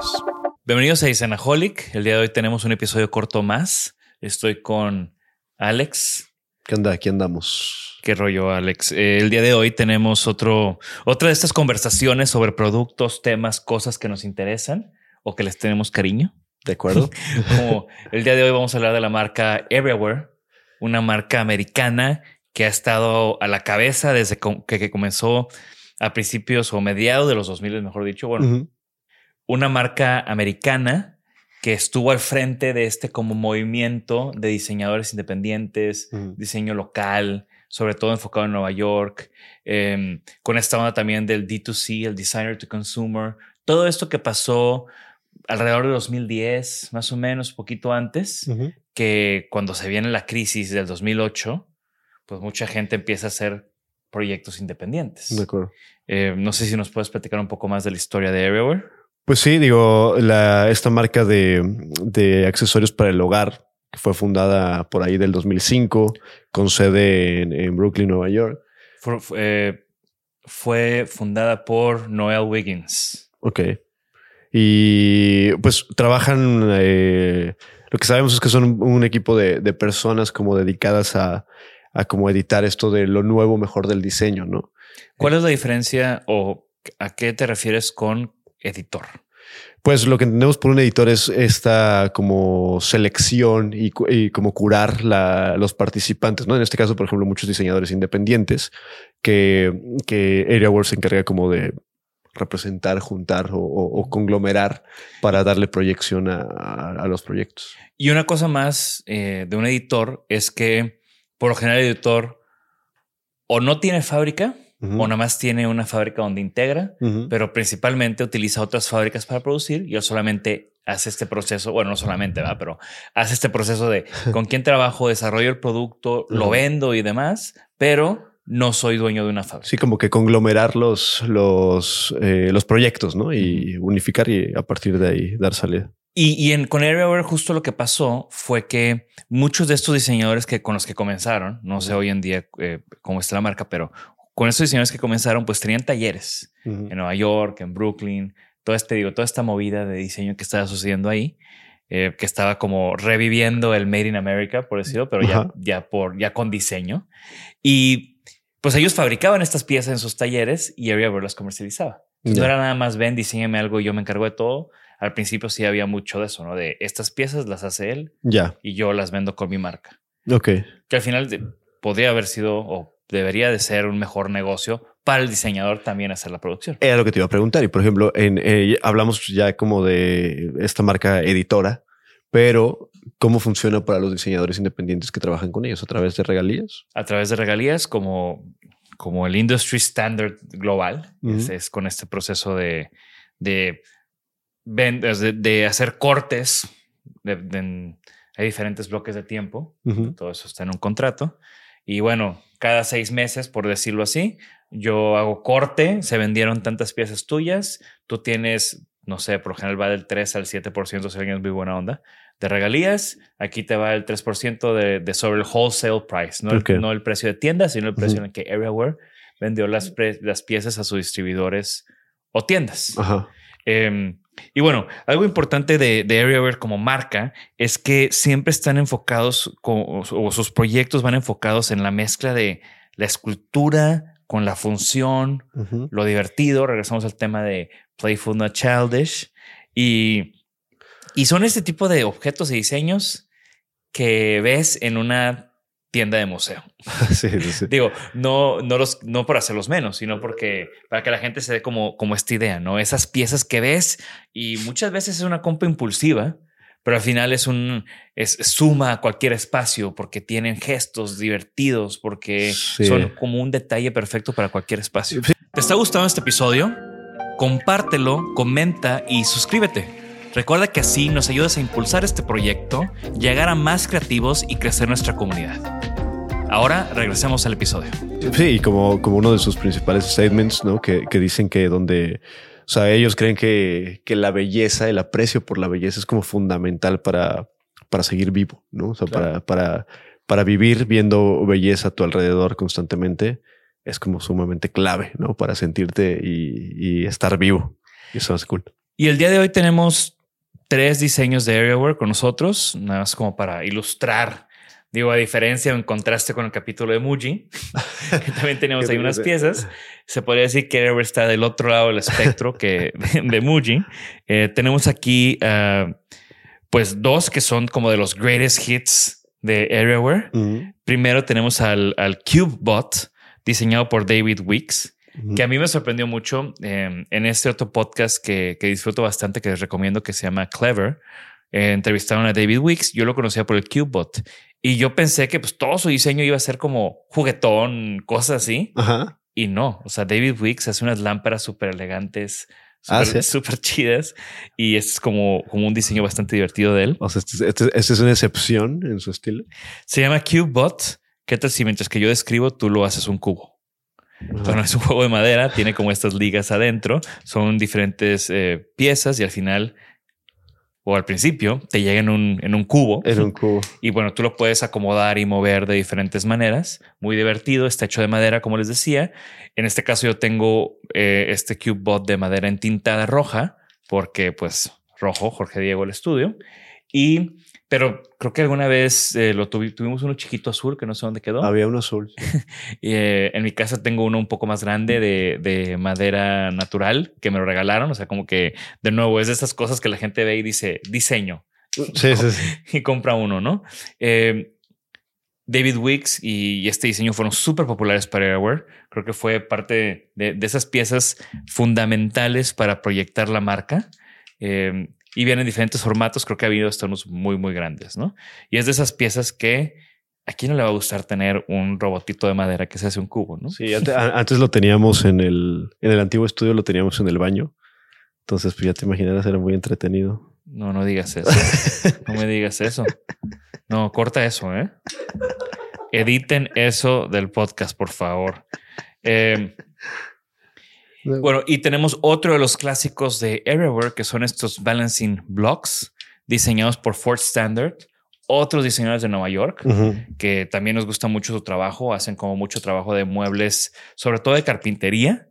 Bienvenidos. Bienvenidos a Isanaholic. El día de hoy tenemos un episodio corto más. Estoy con Alex. ¿Qué onda? Aquí andamos. Qué rollo, Alex. Eh, el día de hoy tenemos otro, otra de estas conversaciones sobre productos, temas, cosas que nos interesan o que les tenemos cariño. ¿De acuerdo? Como el día de hoy vamos a hablar de la marca Everywhere, una marca americana que ha estado a la cabeza desde que, comenzó a principios o mediados de los 2000, mejor dicho. Bueno. Una marca americana que estuvo al frente de este como movimiento de diseñadores independientes, Ujú. diseño local, sobre todo enfocado en Nueva York, em, con esta onda también del D2C, el Designer to Consumer, todo esto que pasó alrededor de 2010, más o menos, poquito antes, que cuando se viene la crisis del 2008, pues mucha gente empieza a hacer proyectos independientes. De acuerdo. Eh, no sé si nos puedes platicar un poco más de la historia de Everywhere. Pues sí, digo, la, esta marca de, de accesorios para el hogar que fue fundada por ahí del 2005 con sede en, en Brooklyn, Nueva York. Fue, fue- fue fundada por Noel Wiggins. Ok. Y pues trabajan, eh, lo que sabemos es que son un, un equipo de, de personas como dedicadas a, a como editar esto de lo nuevo mejor del diseño, ¿no? ¿Cuál es la diferencia o a qué te refieres con editor? Pues lo que entendemos por un editor es esta como selección y, como curar los participantes, ¿no? En este caso, por ejemplo, muchos diseñadores independientes que, que Areaware se encarga como de representar, juntar o, conglomerar para darle proyección a los proyectos. Y una cosa más eh, de un editor es que por lo general el editor o no tiene fábrica O nada más tiene una fábrica donde integra, Ujú. pero principalmente utiliza otras fábricas para producir y él solamente hace este proceso, bueno, no solamente, ¿verdad? pero hace este proceso de con quién trabajo, desarrollo el producto, lo vendo y demás, pero no soy dueño de una fábrica. Sí, como que conglomerar los, los, eh, los proyectos, ¿no? Y unificar y a partir de ahí dar salida. Y, y en, con Airware justo lo que pasó fue que muchos de estos diseñadores que con los que comenzaron, no sé hoy en día eh, cómo está la marca, pero con estos diseñadores que comenzaron, pues tenían talleres en Nueva York, en Brooklyn, todo este, digo, toda esta movida de diseño que estaba sucediendo ahí, eh, que estaba como reviviendo el Made in America, por decirlo, pero ya, Ajá. ya por, ya con diseño. Y pues ellos fabricaban estas piezas en sus talleres y Airware las comercializaba. No era nada más ven, diseñame algo y yo me encargo de todo. Al principio sí había mucho de eso, ¿no? De estas piezas las hace él y yo las vendo con mi marca. Ok. Que al final podría haber sido o debería de ser un mejor negocio para el diseñador también hacer la producción. Era lo que te iba a preguntar. Y por ejemplo, en, eh, hablamos ya como de esta marca editora, pero ¿cómo funciona para los diseñadores independientes que trabajan con ellos? ¿A través de regalías? A través de regalías como, como el industry standard global, es, con este proceso de, de, de, hacer cortes, hay diferentes bloques de tiempo, todo eso está en un contrato. Y bueno, cada seis meses, por decirlo así, yo hago corte, se vendieron tantas piezas tuyas, tú tienes, no sé, por general va del 3 al 7% si alguien es muy buena onda, de regalías, aquí te va el 3% de, de, sobre el wholesale price, no, el, no el precio de tienda, sino el precio en el que Areaware vendió las, las piezas a sus distribuidores o tiendas. Em, y bueno, algo importante de, de Areaware como marca es que siempre están enfocados o sus proyectos van enfocados en la mezcla de la escultura con la función, lo divertido. Regresamos al tema de Playful Not Childish. Y y son este tipo de objetos y diseños que ves en una tienda de museo. Sí, sí. Digo, no, no, los, no por hacerlos menos, sino porque para que la gente se dé como, como esta idea, ¿no? Esas piezas que ves y muchas veces es una compra impulsiva, pero al final es un es, suma a cualquier espacio porque tienen gestos divertidos, porque son como un detalle perfecto para cualquier espacio. ¿Te está gustando este episodio? Compártelo, comenta y suscríbete. Recuerda que así nos ayudas a impulsar este proyecto, llegar a más creativos y crecer nuestra comunidad. Ahora regresemos al episodio. Sí, y como, como uno de sus principales statements, ¿no? Que, que dicen que donde, o sea, ellos creen que, que, la belleza, el aprecio por la belleza es como fundamental para, para seguir vivo, ¿no? O sea, para, para, para vivir viendo belleza a tu alrededor constantemente es como sumamente clave, ¿no? Para sentirte y, y estar vivo. Y eso es cool. Y el día de hoy tenemos tres diseños de Areaware con nosotros, nada más como para ilustrar. Digo, a diferencia o en contraste con el capítulo de Muji, que también tenemos ahí unas piezas, se podría decir que Areaware está del otro lado del espectro que de, Muji. Eh, tenemos aquí, uh, pues, dos que son como de los greatest hits de Areaware. Primero tenemos al, al CubeBot, diseñado por David Weeks que a mí me sorprendió mucho em, en este otro podcast que, disfruto bastante, que les recomiendo, que se llama Clever. Eh, entrevistaron a David Wicks. Yo lo conocía por el CubeBot y yo pensé que pues todo su diseño iba a ser como juguetón, cosas así. Y no, o sea, David Wicks hace unas lámparas súper elegantes, súper ah, chidas y es como, como un diseño bastante divertido de él. O sea, esta este, este es una excepción en su estilo. Se llama CubeBot. ¿Qué tal si mientras que yo describo, tú lo haces un cubo? No es un juego de madera, tiene como estas ligas adentro, son diferentes eh, piezas y al final o al principio te llega en un, en un cubo. En un cubo. Y bueno, tú lo puedes acomodar y mover de diferentes maneras. Muy divertido, está hecho de madera, como les decía. En este caso yo tengo eh, este CubeBot de madera entintada roja, porque pues rojo, Jorge Diego el estudio. Y pero creo que alguna vez eh, lo tuvimos uno chiquito azul que no sé dónde quedó. Había uno azul. Eh, en mi casa tengo uno un poco más grande de, madera natural que me lo regalaron. O sea, como que de nuevo es de esas cosas que la gente ve y dice diseño. Sí, sí, sí. y compra uno, ¿no? Eh, David Wicks y, este diseño fueron súper populares para Airware. Creo que fue parte de, esas piezas fundamentales para proyectar la marca y vienen en diferentes formatos. Creo que ha habido estos muy, muy grandes, ¿no? Y es de esas piezas que a quién no le va a gustar tener un robotito de madera que se hace un cubo, ¿no? Sí, antes, lo teníamos en el, en el antiguo estudio, lo teníamos en el baño. Entonces, pues ya te imaginarás, era muy entretenido. No, no digas eso. no me digas eso. No, corta eso, ¿eh? Editen eso del podcast, por favor. Eh, bueno, y tenemos otro de los clásicos de Everywhere, que son estos balancing blocks diseñados por Ford Standard, otros diseñadores de Nueva York, que también nos gusta mucho su trabajo, hacen como mucho trabajo de muebles, sobre todo de carpintería,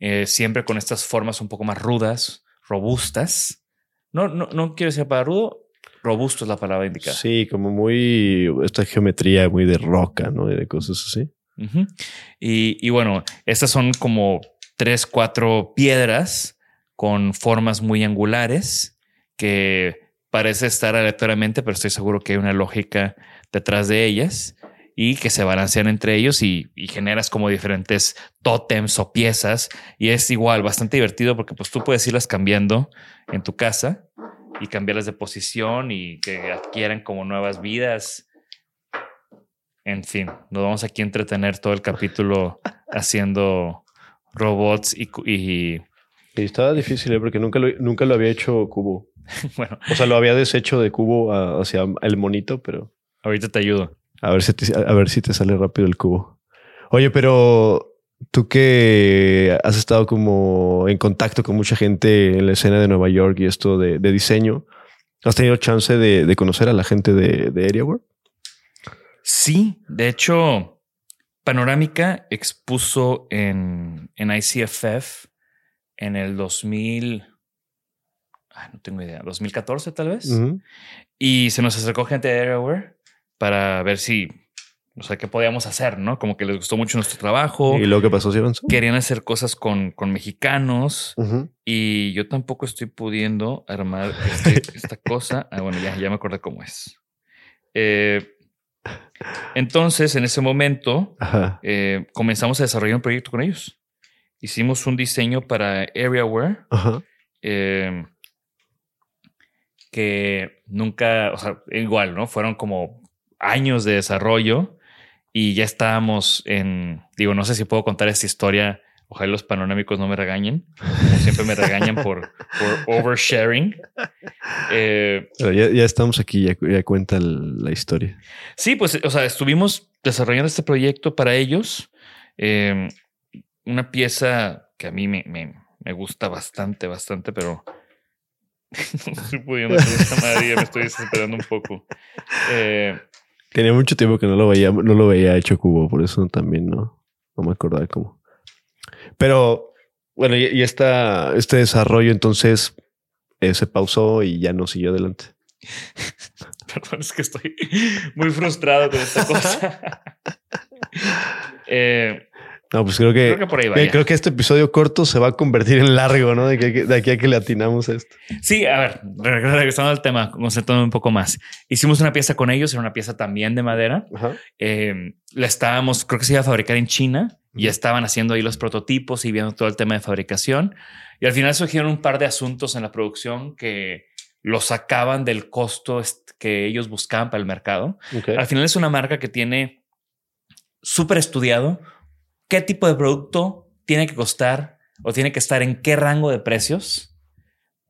eh, siempre con estas formas un poco más rudas, robustas. No, no, no quiero decir para rudo, robusto es la palabra indicada. Sí, como muy, esta geometría muy de roca, ¿no? De cosas así. y, y, bueno, estas son como tres, cuatro piedras con formas muy angulares que parece estar aleatoriamente, pero estoy seguro que hay una lógica detrás de ellas y que se balancean entre ellos y, generas como diferentes tótems o piezas y es igual bastante divertido porque pues tú puedes irlas cambiando en tu casa y cambiarlas de posición y que adquieran como nuevas vidas. En fin, nos vamos aquí a entretener todo el capítulo haciendo robots y, y Y estaba difícil, ¿eh? porque nunca lo, nunca lo había hecho Cubo. bueno, O sea, lo había deshecho de Cubo a- hacia el monito, pero ahorita te ayudo. a ver si te, a ver si te sale rápido el cubo. Oye, pero tú que has estado como en contacto con mucha gente en la escena de Nueva York y esto de, de diseño, ¿has tenido chance de, de conocer a la gente de, de Areaware? Sí, de hecho, Panorámica expuso en, en ICFF en el 2000, ay, no tengo idea, 2014 tal vez. Y se nos acercó gente de Airware para ver si, o sea, qué podíamos hacer, ¿no? Como que les gustó mucho nuestro trabajo. ¿Y luego qué pasó, avanzó? Querían hacer cosas con, con mexicanos y yo tampoco estoy pudiendo armar este- esta cosa. Ah, bueno, ya, ya me acordé cómo es. Eh, entonces, en ese momento, eh, comenzamos a desarrollar un proyecto con ellos. Hicimos un diseño para Areaware Ajá. eh, que nunca, o sea, igual, ¿no? Fueron como años de desarrollo y ya estábamos en, digo, no sé si puedo contar esta historia, ojalá los panorámicos no me regañen, como siempre me regañan por, por oversharing. Eh, Pero ya, ya estamos aquí, ya, ya cuenta el- la historia. Sí, pues, o sea, estuvimos desarrollando este proyecto para ellos. Eh, una pieza que a mí me, me- me gusta bastante, bastante, pero no estoy pudiendo hacer esta madre, ya me estoy desesperando un poco. Eh, Tenía mucho tiempo que no lo veía, no lo veía hecho cubo, por eso también no, no me acordaba cómo. Pero bueno, y, y esta, este desarrollo entonces eh, se pausó y ya no siguió adelante. perdón, es que estoy muy frustrado con esta cosa. Eh, No, pues creo que, creo que por ahí va. ya. creo que este episodio corto se va a convertir en largo, ¿no? De, que, de aquí a que le atinamos a esto. Sí, a ver, re- regresando al tema, concentrando un poco más. Hicimos una pieza con ellos, era una pieza también de madera. Eh, la estábamos, creo que se iba a fabricar en China ya estaban haciendo ahí los prototipos y viendo todo el tema de fabricación. Y al final surgieron un par de asuntos en la producción que los sacaban del costo que ellos buscaban para el mercado. Al final es una marca que tiene súper estudiado qué tipo de producto tiene que costar o tiene que estar en qué rango de precios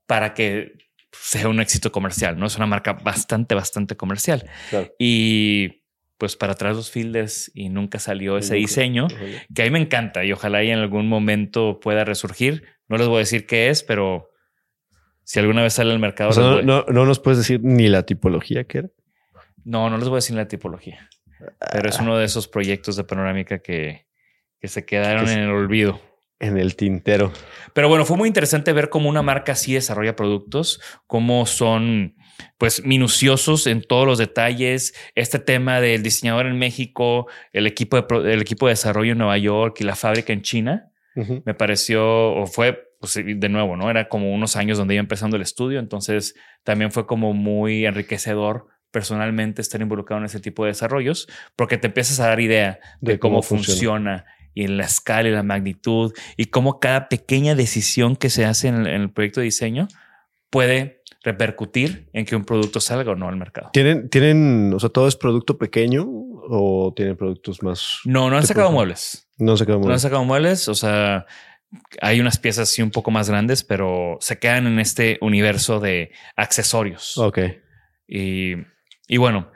para que sea un éxito comercial. No es una marca bastante, bastante comercial. Claro. Y pues para atrás los fielders y nunca salió ese diseño que a mí me encanta y ojalá y en algún momento pueda resurgir. No les voy a decir qué es, pero si alguna vez sale al mercado, O sea, les no, no, no nos puedes decir ni la tipología que era. no, no les voy a decir la tipología, pero es uno de esos proyectos de panorámica que, que se quedaron Que en el olvido. En el tintero. Pero bueno, fue muy interesante ver cómo una marca así desarrolla productos, cómo son pues minuciosos en todos los detalles. Este tema del diseñador en México, el equipo de, el equipo de desarrollo en Nueva York y la fábrica en China, me pareció, o fue, pues de nuevo, ¿no? Era como unos años donde iba empezando el estudio, entonces también fue como muy enriquecedor personalmente estar involucrado en ese tipo de desarrollos, porque te empiezas a dar idea de, De cómo, cómo funciona. funciona. Y en la escala y la magnitud y cómo cada pequeña decisión que se hace en el, en el proyecto de diseño puede repercutir en que un producto salga o no al mercado. ¿Tienen, tienen, o sea, todo es producto pequeño o tienen productos más? No, no han sacado muebles. No sé cómo. No han sacado muebles, o sea, hay unas piezas sí un poco más grandes, pero se quedan en este universo de accesorios. Ok. Y, y bueno,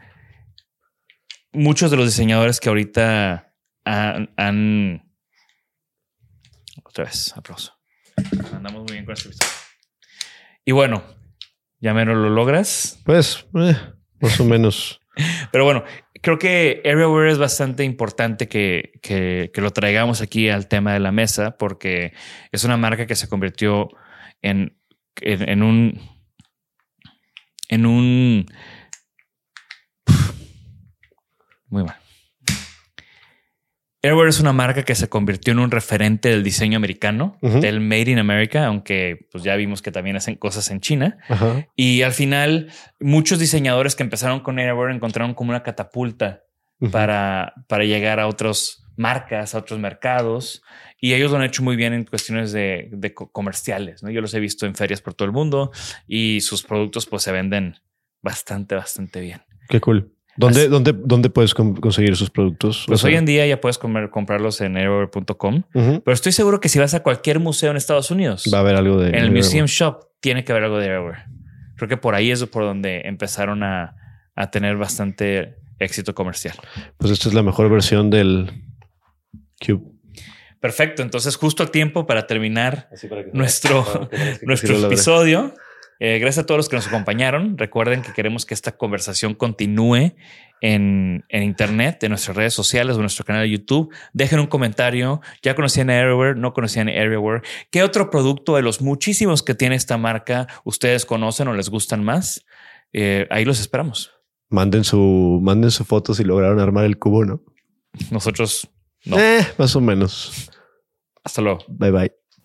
muchos de los diseñadores que ahorita han, han- otra vez, aplauso. Andamos muy bien con este episodio. Y bueno, ya menos lo logras. Pues, eh, más o menos. Pero bueno, creo que Everywhere es bastante importante que, que- que lo traigamos aquí al tema de la mesa porque es una marca que se convirtió en, en, en un en un muy mal. Everywhere es una marca que se convirtió en un referente del diseño americano, del Made in America, aunque pues ya vimos que también hacen cosas en China. Y al final, muchos diseñadores que empezaron con Airware encontraron como una catapulta para, para llegar a otros marcas a otros mercados y ellos lo han hecho muy bien en cuestiones de, de comerciales. ¿no? Yo los he visto en ferias por todo el mundo y sus productos pues se venden bastante, bastante bien. Qué cool. ¿Dónde, dónde, dónde puedes conseguir esos productos? Pues hoy en día ya puedes comprarlos en airware.com, pero estoy seguro que si vas a cualquier museo en Estados Unidos, va a haber algo de. En el Museum Shop tiene que haber algo de Airware. Creo que por ahí es por donde empezaron a, a tener bastante éxito comercial. Pues esta es la mejor versión del Cube. Perfecto. Entonces, justo a tiempo para terminar nuestro, nuestro episodio. Eh, gracias a todos los que nos acompañaron. Recuerden que queremos que esta conversación continúe en, en, Internet, en nuestras redes sociales o en nuestro canal de YouTube. Dejen un comentario. ¿Ya conocían Everywhere? ¿No conocían Everywhere? ¿Qué otro producto de los muchísimos que tiene esta marca ustedes conocen o les gustan más? Eh, ahí los esperamos. Manden su, manden su foto si lograron armar el cubo, ¿no? Nosotros no. Eh, más o menos. Hasta luego. Bye bye.